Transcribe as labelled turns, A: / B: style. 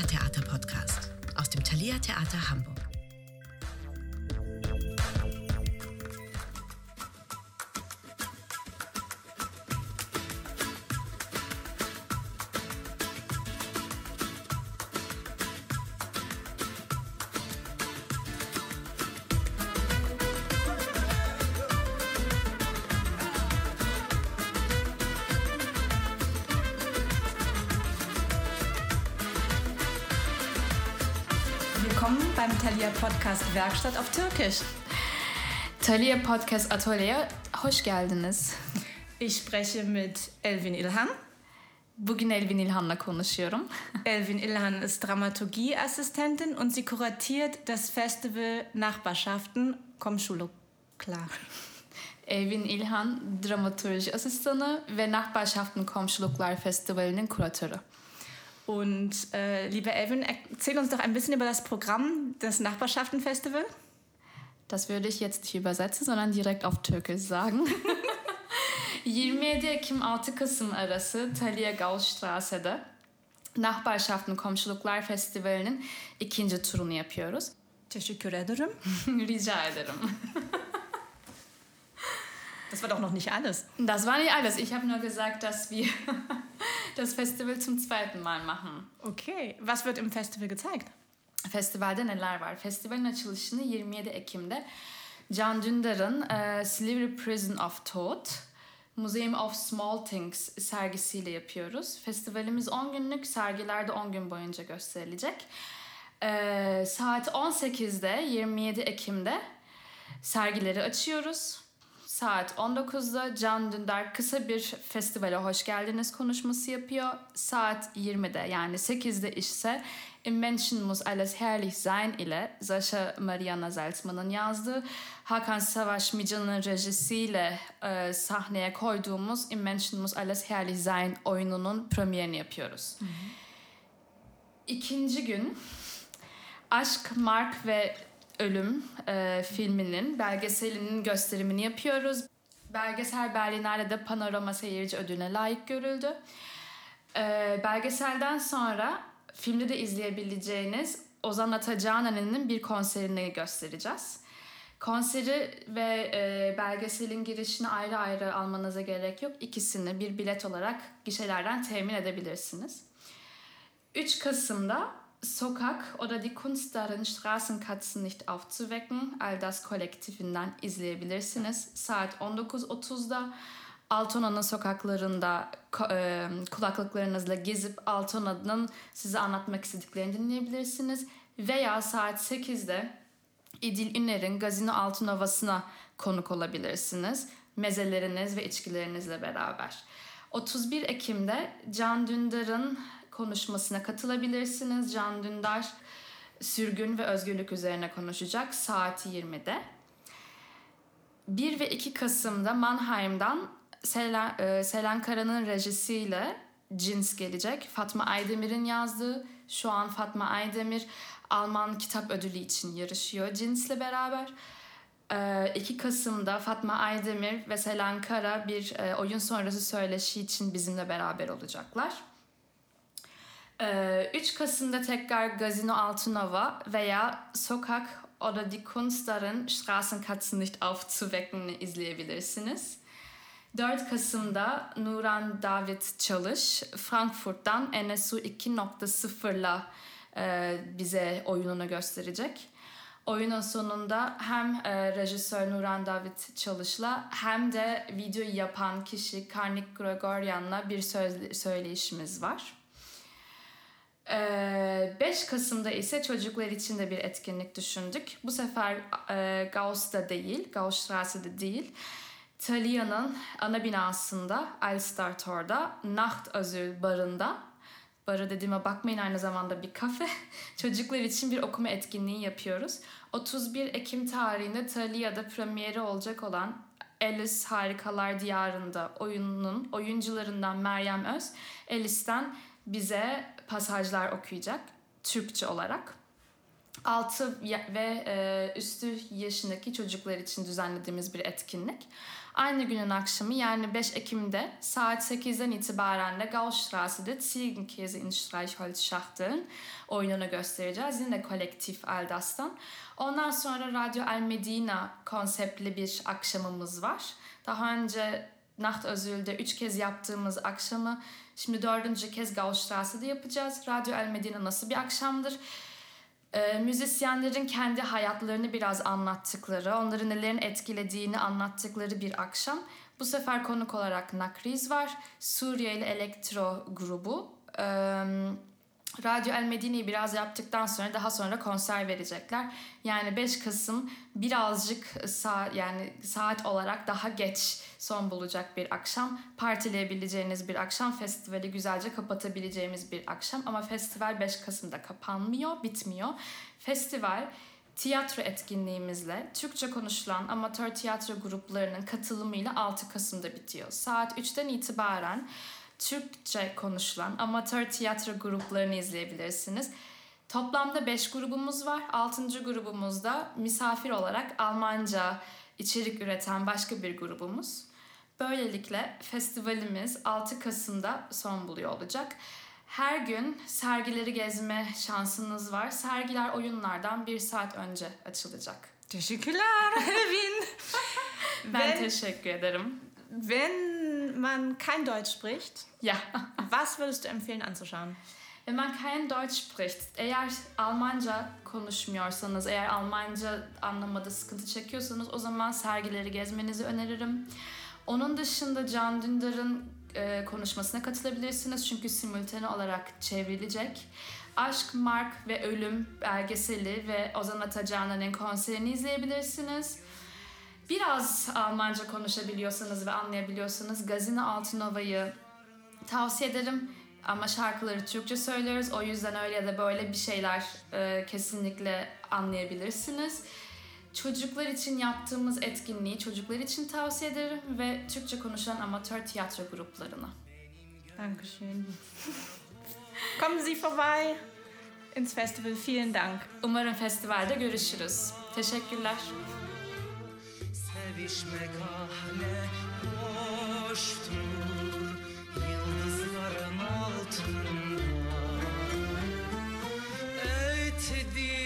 A: Thalia Theater Podcast aus dem Thalia Theater Hamburg.
B: Willkommen beim Thalia Podcast Werkstatt auf Türkisch.
C: Thalia Podcast Atölya'ya hoş geldiniz.
B: Ich spreche mit Elvin Ilhan.
C: Bugün Elvin İlhan'la konuşuyorum.
B: Elvin Ilhan ist Dramaturgieassistentin und sie kuratiert das Festival Nachbarschaften. Komm, Schule, klar.
C: Elvin İlhan, dramaturji asistanı ve Nachbarschaften Komşuluklar Festivali'nin kuratörü.
B: Und äh, liebe Elvin, erzähl uns doch ein bisschen über das Programm des Nachbarschaftenfestival.
C: Das würde ich jetzt nicht übersetzen, sondern direkt auf Türkisch sagen. 27 Ekim 6 Kasım arası Thalia Gaußstrasse'de Nachbarschaften Komşuluklar Festivali'nin ikinci turunu yapıyoruz.
B: Teşekkür ederim.
C: Rica ederim.
B: Das war doch noch nicht alles.
C: Das war nicht alles. Ich habe nur gesagt, dass wir das Festival zum zweiten Mal machen.
B: Okay, was wird im Festival gezeigt?
C: Festivalde neler var? Festivalin açılışını 27 Ekim'de Can Dündar'ın e, Silivri Prison of Thought Museum of Small Things sergisiyle yapıyoruz. Festivalimiz 10 günlük, sergilerde 10 gün boyunca gösterilecek. E, saat 18'de 27 Ekim'de sergileri açıyoruz. Saat 19'da Can Dündar kısa bir festivale hoş geldiniz konuşması yapıyor. Saat 20'de yani 8'de ise Invention muss alles herrlich sein ile Sasha Mariana Zeltman'ın yazdığı Hakan Savaş Mican'ın rejisiyle e, sahneye koyduğumuz Invention muss alles herrlich sein oyununun premierini yapıyoruz. İkinci gün Aşk, Mark ve Ölüm e, filminin belgeselinin gösterimini yapıyoruz. Belgesel Berlinale'de Panorama Seyirci Ödülüne layık görüldü. E, belgeselden sonra filmde de izleyebileceğiniz Ozan Atacane'nin bir konserini göstereceğiz. Konseri ve e, belgeselin girişini ayrı ayrı almanıza gerek yok. İkisini bir bilet olarak gişelerden temin edebilirsiniz. 3 Kasım'da Sokak oder die Kunst darin, Straßenkatzen nicht aufzuwecken, all das kolektifinden izleyebilirsiniz. Saat 19.30'da Altona'nın sokaklarında e, kulaklıklarınızla gezip Altona'nın size anlatmak istediklerini dinleyebilirsiniz. Veya saat 8'de İdil Üner'in Gazino Altınova'sına konuk olabilirsiniz. Mezeleriniz ve içkilerinizle beraber. 31 Ekim'de Can Dündar'ın konuşmasına katılabilirsiniz. Can Dündar sürgün ve özgürlük üzerine konuşacak saat 20'de. 1 ve 2 Kasım'da Mannheim'dan Selen, e, Selen Kara'nın rejisiyle Cins gelecek. Fatma Aydemir'in yazdığı, şu an Fatma Aydemir Alman Kitap Ödülü için yarışıyor Cins'le beraber. 2 Kasım'da Fatma Aydemir ve Selen Kara bir e, oyun sonrası söyleşi için bizimle beraber olacaklar. 3 Kasım'da tekrar Gazino Altınova veya Sokak oder die Kunst darin Straßenkatzen nicht aufzuwecken'i izleyebilirsiniz. 4 Kasım'da Nuran David Çalış Frankfurt'tan NSU 2.0'la e, bize oyununu gösterecek. Oyunun sonunda hem e, rejisör Nuran David Çalış'la hem de videoyu yapan kişi Karnik Gregoryan'la bir söz, söyleyişimiz var. 5 Kasım'da ise çocuklar için de bir etkinlik düşündük. Bu sefer e, Gauss'ta değil, Gaussstrasse'de değil. Talia'nın ana binasında Alstartor'da Nacht Azul barında Barı dediğime bakmayın aynı zamanda bir kafe. Çocuklar için bir okuma etkinliği yapıyoruz. 31 Ekim tarihinde Talia'da premieri olacak olan Alice Harikalar Diyarında oyununun oyuncularından Meryem Öz, Alice'ten bize pasajlar okuyacak Türkçe olarak. 6 ve e, üstü yaşındaki çocuklar için düzenlediğimiz bir etkinlik. Aynı günün akşamı yani 5 Ekim'de saat 8'den itibaren de Gaustrasse'de Ziegenkäse in Streichholzschachteln oyununu göstereceğiz. Yine kolektif Aldas'tan. Ondan sonra Radyo El Medina konseptli bir akşamımız var. Daha önce Nacht Özül'de üç kez yaptığımız akşamı şimdi dördüncü kez Gaustrasse'de yapacağız. Radyo El Medina nasıl bir akşamdır? e, müzisyenlerin kendi hayatlarını biraz anlattıkları, onları nelerin etkilediğini anlattıkları bir akşam. Bu sefer konuk olarak Nakriz var, Suriyeli elektro grubu. E, Radyo El Medine'yi biraz yaptıktan sonra daha sonra konser verecekler. Yani 5 Kasım birazcık saat yani saat olarak daha geç son bulacak bir akşam. Partileyebileceğiniz bir akşam. Festivali güzelce kapatabileceğimiz bir akşam. Ama festival 5 Kasım'da kapanmıyor, bitmiyor. Festival tiyatro etkinliğimizle Türkçe konuşulan amatör tiyatro gruplarının katılımıyla 6 Kasım'da bitiyor. Saat 3'ten itibaren Türkçe konuşulan amatör tiyatro gruplarını izleyebilirsiniz. Toplamda 5 grubumuz var. 6. grubumuzda misafir olarak Almanca içerik üreten başka bir grubumuz. Böylelikle festivalimiz 6 Kasım'da son buluyor olacak. Her gün sergileri gezme şansınız var. Sergiler oyunlardan bir saat önce açılacak.
B: Teşekkürler, Elvin.
C: ben wenn, teşekkür ederim.
B: Wenn man kein Deutsch spricht,
C: ja.
B: was würdest du empfehlen anzuschauen?
C: Wenn man kein Deutsch spricht, eğer Almanca konuşmuyorsanız, eğer Almanca anlamada sıkıntı çekiyorsanız o zaman sergileri gezmenizi öneririm. Onun dışında Can Dündar'ın e, konuşmasına katılabilirsiniz çünkü simultane olarak çevrilecek. Aşk, Mark ve Ölüm belgeseli ve Ozan Atacan'ın konserini izleyebilirsiniz. Biraz Almanca konuşabiliyorsanız ve anlayabiliyorsanız Gazine Altınova'yı tavsiye ederim. Ama şarkıları Türkçe söylüyoruz. O yüzden öyle ya da böyle bir şeyler e, kesinlikle anlayabilirsiniz. Çocuklar için yaptığımız etkinliği çocuklar için tavsiye ederim ve Türkçe konuşan amatör tiyatro gruplarına.
B: Dankeschön. Kommen Sie vorbei ins Festival. Vielen Dank.
C: Umarım festivalde görüşürüz. Teşekkürler. Sevişmek ah ne hoştur yıldızların altında. Ettiğim